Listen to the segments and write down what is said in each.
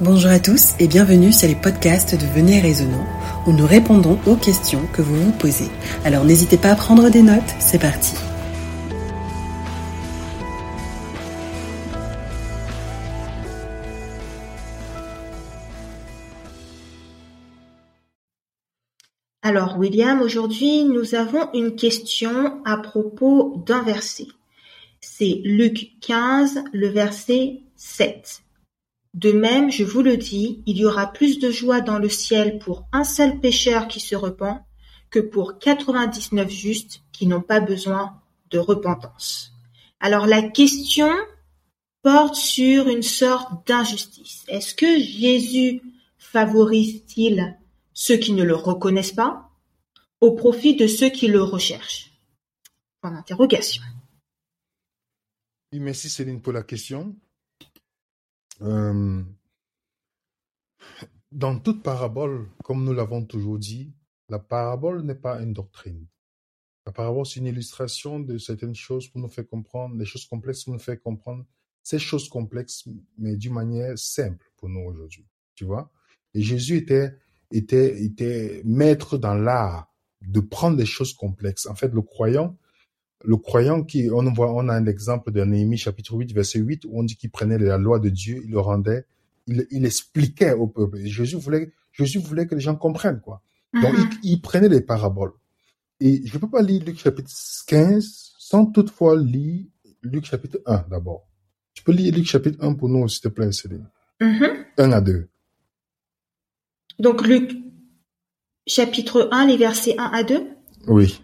Bonjour à tous et bienvenue sur les podcasts de Venez Raisonnant où nous répondons aux questions que vous vous posez. Alors n'hésitez pas à prendre des notes, c'est parti. Alors William, aujourd'hui nous avons une question à propos d'un verset. C'est Luc 15, le verset 7. De même, je vous le dis, il y aura plus de joie dans le ciel pour un seul pécheur qui se repent que pour 99 justes qui n'ont pas besoin de repentance. Alors la question porte sur une sorte d'injustice. Est-ce que Jésus favorise-t-il ceux qui ne le reconnaissent pas au profit de ceux qui le recherchent? Point d'interrogation. Merci Céline pour la question. Euh, dans toute parabole, comme nous l'avons toujours dit, la parabole n'est pas une doctrine. La parabole, c'est une illustration de certaines choses pour nous faire comprendre, des choses complexes pour nous faire comprendre ces choses complexes, mais d'une manière simple pour nous aujourd'hui. Tu vois? Et Jésus était, était, était maître dans l'art de prendre des choses complexes. En fait, le croyant, le croyant qui, on voit, on a un exemple de Néhémie chapitre 8, verset 8, où on dit qu'il prenait la loi de Dieu, il le rendait, il, il expliquait au peuple. Et Jésus voulait, Jésus voulait que les gens comprennent, quoi. Donc, Mhm. il, il prenait les paraboles. Et je ne peux pas lire Luc chapitre 15 sans toutefois lire Luc chapitre 1 d'abord. Tu peux lire Luc chapitre 1 pour nous, s'il te plaît, Céline. Mhm. 1 à 2. Donc Luc chapitre 1, les versets 1 à 2. Oui.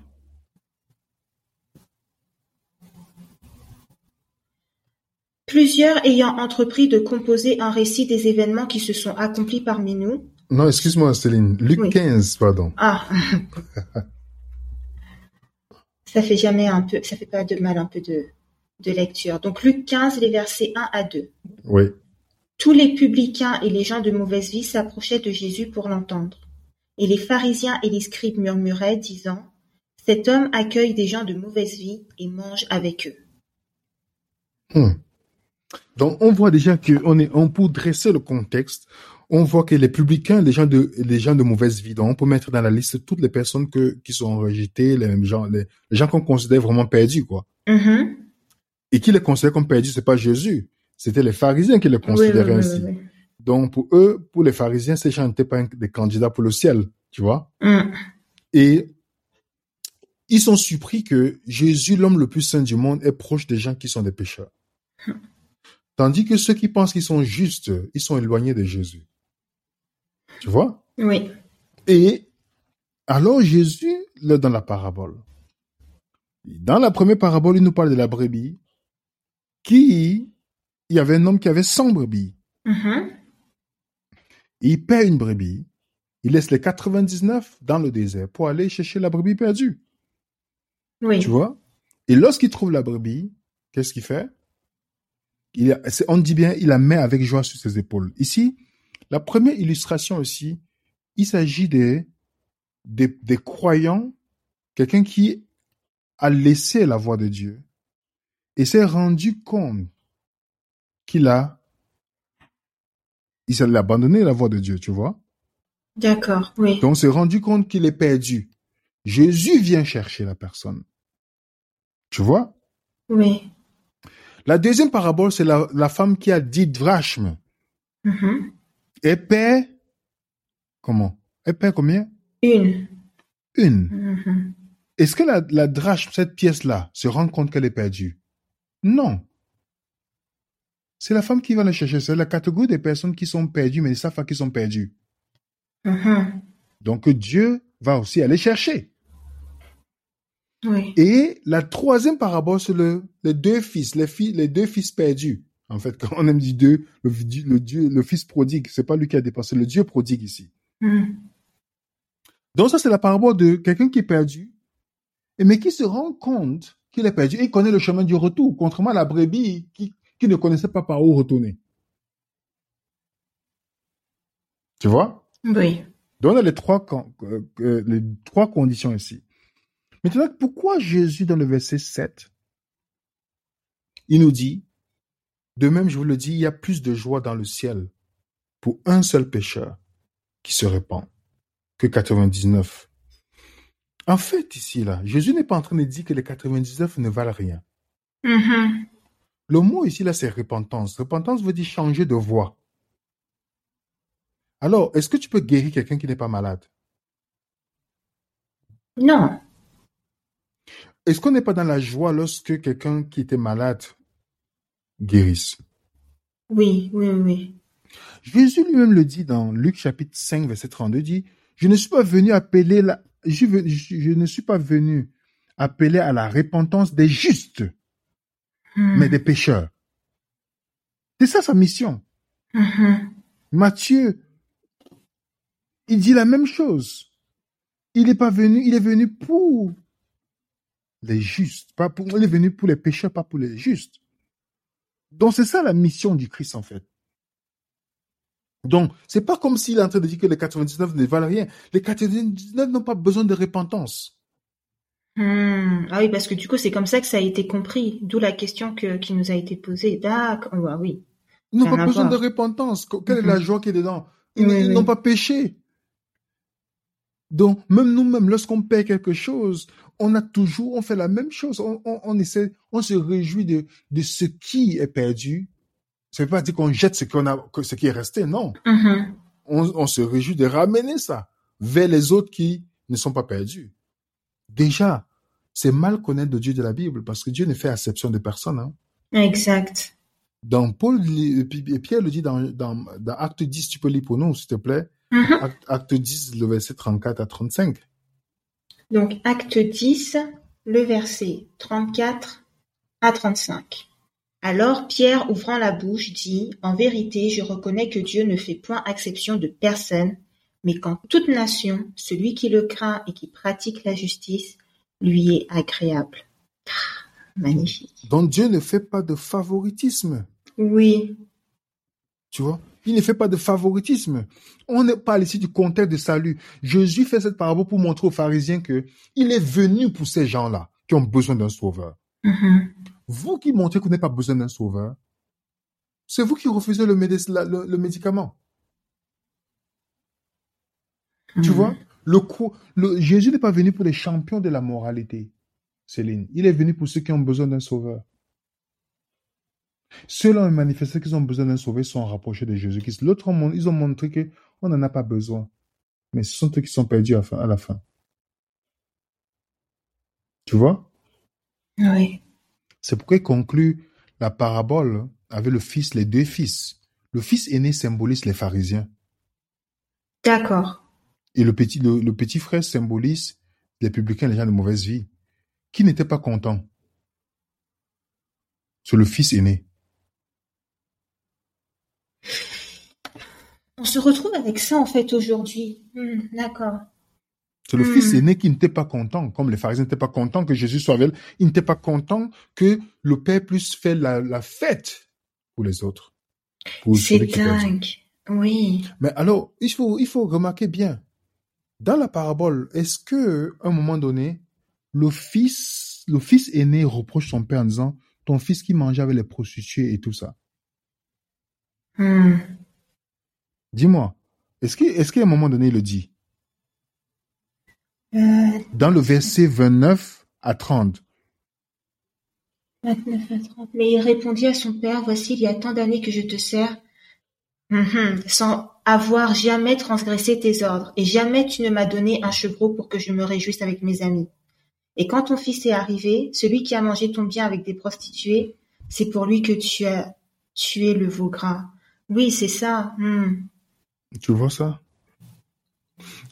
Plusieurs ayant entrepris de composer un récit des événements qui se sont accomplis parmi nous. Non, excuse-moi, Céline. Luc Oui. 15, pardon. Ah. ça fait jamais un peu, ça fait pas de mal un peu de, de lecture. Donc Luc 15, les versets 1 à 2. Oui. Tous les publicains et les gens de mauvaise vie s'approchaient de Jésus pour l'entendre. Et les pharisiens et les scribes murmuraient, disant, Cet homme accueille des gens de mauvaise vie et mange avec eux. Hmm. Donc, on voit déjà que on est, on pour dresser le contexte, on voit que les publicains, les gens de, les gens de mauvaise vie, donc on peut mettre dans la liste toutes les personnes que, qui sont rejetées, les mêmes gens, les, les gens qu'on considère vraiment perdus, quoi. Mhm. Et qui les considèrent comme perdus, c'est pas Jésus. C'était les pharisiens qui les Oui, oui, considéraient oui, ainsi. Donc, pour eux, pour les pharisiens, ces gens n'étaient pas des candidats pour le ciel, tu vois. Mm. Et ils sont surpris que Jésus, l'homme le plus saint du monde, est proche des gens qui sont des pécheurs. Tandis que ceux qui pensent qu'ils sont justes, ils sont éloignés de Jésus. Tu vois? Oui. Et alors Jésus, là, dans la parabole, dans la première parabole, il nous parle de la brebis, qui, il y avait un homme qui avait 100 brebis. Mhm. Et il perd une brebis, il laisse les 99 dans le désert pour aller chercher la brebis perdue. Oui. Tu vois? Et lorsqu'il trouve la brebis, qu'est-ce qu'il fait? Il, a- c'est- On dit bien, il la met avec joie sur ses épaules. Ici, la première illustration aussi, il s'agit des, des, des croyants, quelqu'un qui a laissé la voix de Dieu et s'est rendu compte qu'il a, il s'est abandonné la voix de Dieu, tu vois? D'accord. Oui. donc, on s'est rendu compte qu'il est perdu. Jésus vient chercher la personne. Tu vois? Oui. La deuxième parabole, c'est la, la femme qui a dit drachmes. Mhm. Elle perd comment? Elle perd combien? Une. Une. Mhm. Est-ce que la, la drachme, cette pièce-là, se rend compte qu'elle est perdue? Non. C'est la femme qui va la chercher. C'est la catégorie des personnes qui sont perdues, mais ils savent pas qu'ils sont perdus. Mhm. Donc Dieu va aussi aller chercher. Oui. Et la troisième parabole, c'est le, les deux fils, les, filles, les deux fils perdus. En fait, quand on aime dire deux, le, le, Dieu, le fils prodigue, c'est pas lui qui a dépensé, le Dieu prodigue ici. Mhm. Donc ça, c'est la parabole de quelqu'un qui est perdu, mais qui se rend compte qu'il est perdu et connaît le chemin du retour, contrairement à la brebis qui, qui ne connaissait pas par où retourner. Tu vois? Oui. Donc on a les trois, euh, euh, les trois conditions ici. Maintenant, pourquoi Jésus, dans le verset 7, il nous dit, de même, je vous le dis, il y a plus de joie dans le ciel pour un seul pécheur qui se répand que 99. En fait, ici, là, Jésus n'est pas en train de dire que les 99 ne valent rien. Mhm. Le mot ici, là, c'est repentance. Repentance veut dire changer de voie. Alors, est-ce que tu peux guérir quelqu'un qui n'est pas malade? Non. Est-ce qu'on n'est pas dans la joie lorsque quelqu'un qui était malade guérisse? Oui, oui, oui. Jésus lui-même le dit dans Luc chapitre 5, verset 32, dit, je ne suis pas venu appeler la, je, veux- je- je ne suis pas venu appeler à la repentance des justes, Hmm. mais des pécheurs. C'est ça sa mission. Mhm. Matthieu, il dit la même chose. Il n'est pas venu, il est venu pour les justes, pas pour, il est venu pour les pécheurs, pas pour les justes. Donc c'est ça la mission du Christ en fait. Donc c'est pas comme s'il est en train de dire que les 99 ne valent rien. Les 99 n'ont pas besoin de repentance. Hmm. Ah oui, parce que du coup, c'est comme ça que ça a été compris. D'où la question que, qui nous a été posée. D'accord. Ah oui. Ils n'ont pas besoin de repentance. Que- Quelle est la joie qui est dedans? Ils, Oui, ils oui. n'ont pas péché. Donc, même nous-mêmes, lorsqu'on perd quelque chose, on a toujours, on fait la même chose. On, on, on essaie, on se réjouit de, de ce qui est perdu. Ça veut pas dire qu'on jette ce qu'on a, ce qui est resté, non. Mhm. On, on se réjouit de ramener ça vers les autres qui ne sont pas perdus. Déjà, c'est mal connaître le Dieu de la Bible parce que Dieu ne fait exception de personne. Hein. Exact. Dans Paul, et puis- et Pierre le dit dans, dans, dans Acte 10, tu peux lire pour nous, s'il te plaît. Mhm. Acte, Acte 10, le verset 34 à 35. Donc, acte 10, le verset 34 à 35. Alors Pierre, ouvrant la bouche, dit, En vérité, je reconnais que Dieu ne fait point exception de personne, mais qu'en toute nation, celui qui le craint et qui pratique la justice lui est agréable. Ah, Magnifique. Donc Dieu ne fait pas de favoritisme, Oui. tu vois? Il ne fait pas de favoritisme. On ne parle ici du contexte de salut. Jésus fait cette parabole pour montrer aux pharisiens que il est venu pour ces gens-là qui ont besoin d'un sauveur. Mhm. Vous qui montrez que vous n'avez pas besoin d'un sauveur, c'est vous qui refusez le, médec- la- le- le médicament. Tu Mhm. vois, le, le Jésus n'est pas venu pour les champions de la moralité, Céline. Il est venu pour ceux qui ont besoin d'un sauveur. Ceux-là ont manifesté qu'ils ont besoin d'un sauveur, sont rapprochés de Jésus-Christ. L'autre, ont mon- ils ont montré que on n'en a pas besoin. Mais ce sont eux qui sont perdus à, la fin- à la fin. Tu vois? Oui. C'est pourquoi il conclut la parabole avec le fils, les deux fils. Le fils aîné symbolise les pharisiens. D'accord. Et le petit, le, le petit frère symbolise les publicains, les gens de mauvaise vie, qui n'étaient pas contents. C'est le fils aîné. On se retrouve avec ça en fait aujourd'hui. Hmm, D'accord. C'est le Hmm. fils aîné qui n'était pas content, comme les pharisiens n'étaient pas contents que Jésus soit avec eux. Ils n'étaient pas contents que le Père puisse faire la, la fête pour les autres. C'est dingue. Oui. Mais alors, il faut, il faut remarquer bien, dans la parabole, est-ce que, à un moment donné, le fils, le fils aîné reproche son père en disant, ton fils qui mangeait avec les prostituées et tout ça. Hmm. Dis-moi, est-ce qu'à un moment donné, il le dit? Euh, Dans le verset 29 à 30. 29 à 30. Mais il répondit à son père, Voici, il y a tant d'années que je te sers, sans avoir jamais transgressé tes ordres, et jamais tu ne m'as donné un chevreau pour que je me réjouisse avec mes amis. Et quand ton fils est arrivé, celui qui a mangé ton bien avec des prostituées, c'est pour lui que tu as tué le veau gras. Oui, c'est ça. hmm. Tu vois ça?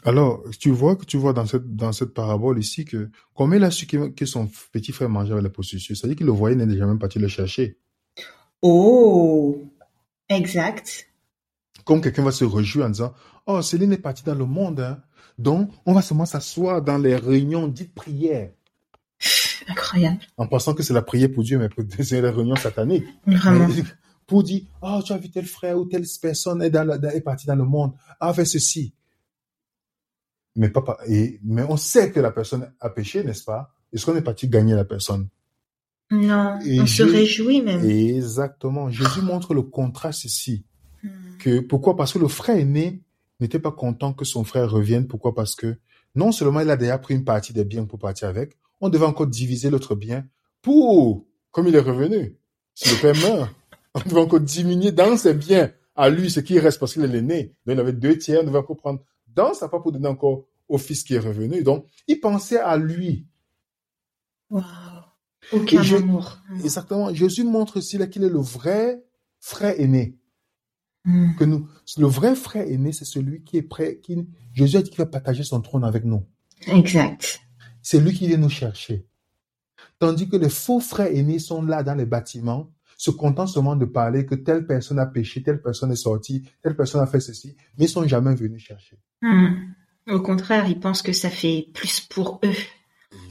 Alors, tu vois que tu vois dans cette, dans cette parabole ici que, comment il a su que, que son petit frère mangeait avec les prostituées? C'est-à-dire qu'il le voyait, il n'est jamais parti le chercher. Oh, exact. Comme quelqu'un va se réjouir en disant, oh, Céline est partie dans le monde, hein. Donc, on va seulement s'asseoir dans les réunions dites prières. Incroyable. En pensant que c'est la prière pour Dieu, mais pour- c'est la réunion satanique. Vraiment. Pour dire, oh, tu as vu tel frère ou telle personne est, dans la- dans- est partie dans le monde, a fait ceci. Mais, papa, et, mais on sait que la personne a péché, n'est-ce pas? Est-ce qu'on est parti gagner la personne? Non, Et on se réjouit même. Exactement. Jésus montre le contraste ici. Que pourquoi? Parce que le frère aîné n'était pas content que son frère revienne. Pourquoi? Parce que non seulement il a déjà pris une partie des biens pour partir avec, on devait encore diviser l'autre bien pour, comme il est revenu, si le père meurt, on devait encore diminuer dans ses biens à lui ce qui reste parce qu'il est l'aîné. Donc il avait deux tiers, on devait encore prendre dans sa part pour donner encore au fils qui est revenu. Donc il pensait à lui. Waouh. Aucun je- amour. Exactement. Jésus montre aussi là qu'il est le vrai frère aîné. Mm. Que nous, le vrai frère aîné, c'est celui qui est prêt, qui, Jésus a dit qu'il va partager son trône avec nous. Exact. C'est lui qui vient nous chercher. Tandis que les faux frères aînés sont là dans les bâtiments, se contentent seulement de parler que telle personne a péché, telle personne est sortie, telle personne a fait ceci, mais ils sont jamais venus chercher. Mm. Au contraire, ils pensent que ça fait plus pour eux.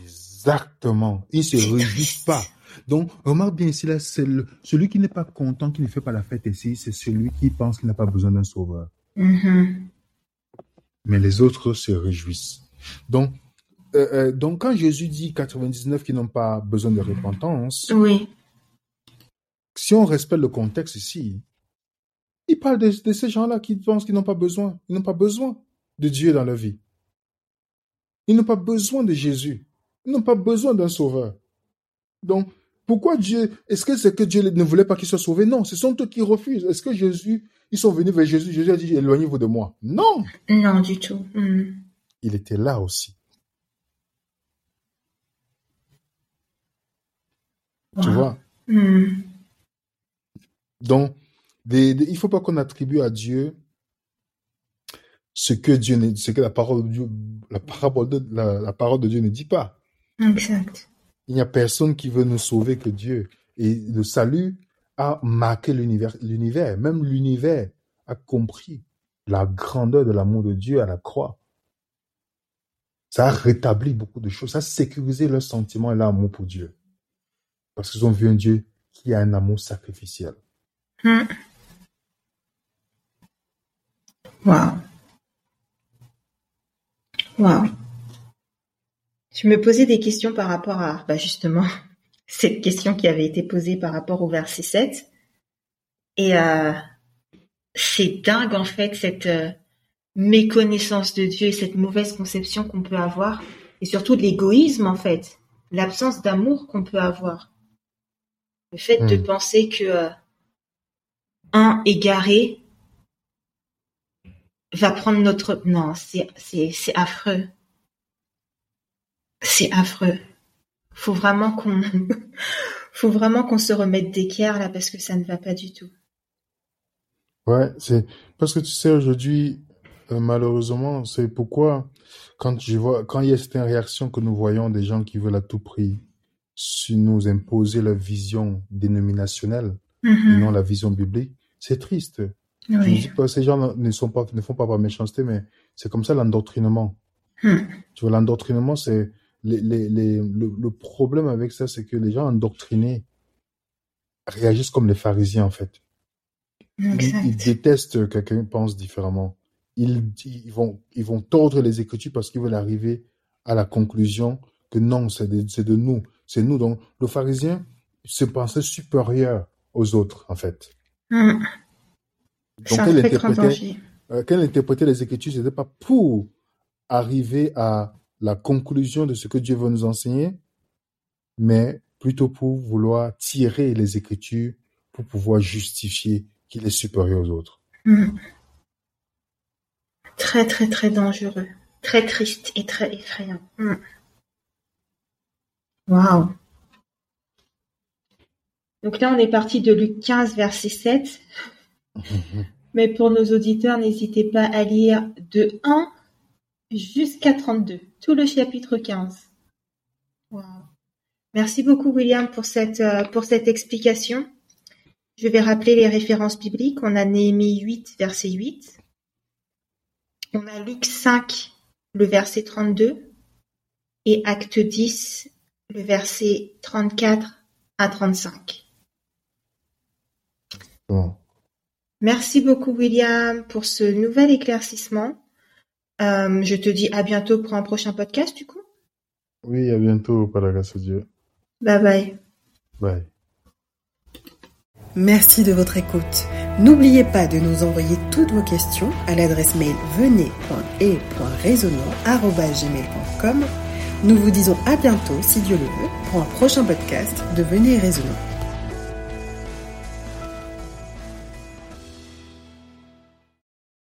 Exactement. Ils se réjouissent pas. Donc, remarque bien ici, là, c'est le- celui qui n'est pas content, qui ne fait pas la fête ici, c'est celui qui pense qu'il n'a pas besoin d'un sauveur. Mhm. Mais les autres se réjouissent. Donc, euh, euh, donc quand Jésus dit 99 qui n'ont pas besoin de repentance, Oui. Si on respecte le contexte ici, il parle de, de ces gens-là qui pensent qu'ils n'ont pas besoin. Ils n'ont pas besoin de Dieu dans leur vie. Ils n'ont pas besoin de Jésus. Ils n'ont pas besoin d'un sauveur. Donc, pourquoi Dieu, est-ce que c'est que Dieu ne voulait pas qu'ils soient sauvés? Non, ce sont eux qui refusent. Est-ce que Jésus, ils sont venus vers Jésus, Jésus a dit, éloignez-vous de moi? Non! Non, du tout. Mm. Il était là aussi. Tu vois? Mm. Donc, des- des- il faut pas qu'on attribue à Dieu ce que Dieu ne- ce que la parole de Dieu, la parole de, la, la parole de Dieu ne dit pas. Exact. Il n'y a personne qui veut nous sauver que Dieu. Et le salut a marqué l'univers, l'univers. Même l'univers a compris la grandeur de l'amour de Dieu à la croix. Ça a rétabli beaucoup de choses. Ça a sécurisé leur sentiment et leur amour pour Dieu. Parce qu'ils ont vu un Dieu qui a un amour sacrificiel. Mm. Wow. Wow. Je me posais des questions par rapport à, bah justement, cette question qui avait été posée par rapport au verset 7. Et euh, c'est dingue en fait cette euh, méconnaissance de Dieu et cette mauvaise conception qu'on peut avoir, et surtout de l'égoïsme en fait, l'absence d'amour qu'on peut avoir. Le fait de Hmm. penser que euh, un égaré va prendre notre... Non, c'est affreux. C'est affreux. Faut vraiment qu'on faut vraiment qu'on se remette d'équerre là parce que ça ne va pas du tout. Ouais, c'est parce que tu sais aujourd'hui, euh, malheureusement, c'est pourquoi quand je vois, quand il y a certaines réactions que nous voyons des gens qui veulent à tout prix nous imposer leur vision dénominationnelle et Mhm. non la vision biblique, c'est triste. Je ne dis pas ces gens ne sont pas ne font pas par méchanceté, mais c'est comme ça l'endoctrinement. Hmm. Tu vois, l'endoctrinement, c'est les, les, les, le, le problème avec ça, c'est que les gens endoctrinés réagissent comme les pharisiens en fait. Ils, détestent que quelqu'un pense différemment. Ils, ils vont, ils vont tordre les écritures parce qu'ils veulent arriver à la conclusion que non, c'est de, de nous. C'est nous. Donc, le pharisien se pensait supérieur aux autres, en fait. Hmm. Donc, grand interprétait, euh, quand interprétait les écritures, ce n'était pas pour arriver à la conclusion de ce que Dieu veut nous enseigner, mais plutôt pour vouloir tirer les écritures pour pouvoir justifier qu'il est supérieur aux autres. Hmm. Très très très dangereux. Très triste et très effrayant. Hmm. Waouh. Donc là, on est parti de Luc 15, verset 7. Mais pour nos auditeurs, n'hésitez pas à lire de 1 jusqu'à 32, tout le chapitre 15. Wow. Merci beaucoup William pour cette, euh, pour cette explication. Je vais rappeler les références bibliques. On a Néhémie 8, verset 8. On a Luc 5, le verset 32. Et Acte 10, le verset 34 à 35. Bon. Merci beaucoup William pour ce nouvel éclaircissement. Euh, je te dis à bientôt pour un prochain podcast du coup. Oui, à bientôt, par la grâce de Dieu. Bye bye. Bye. Merci de votre écoute. N'oubliez pas de nous envoyer toutes vos questions à l'adresse mail venez.et.raisonnant.gmail.com. Nous vous disons à bientôt, si Dieu le veut, pour un prochain podcast de Venez et Raisonnant.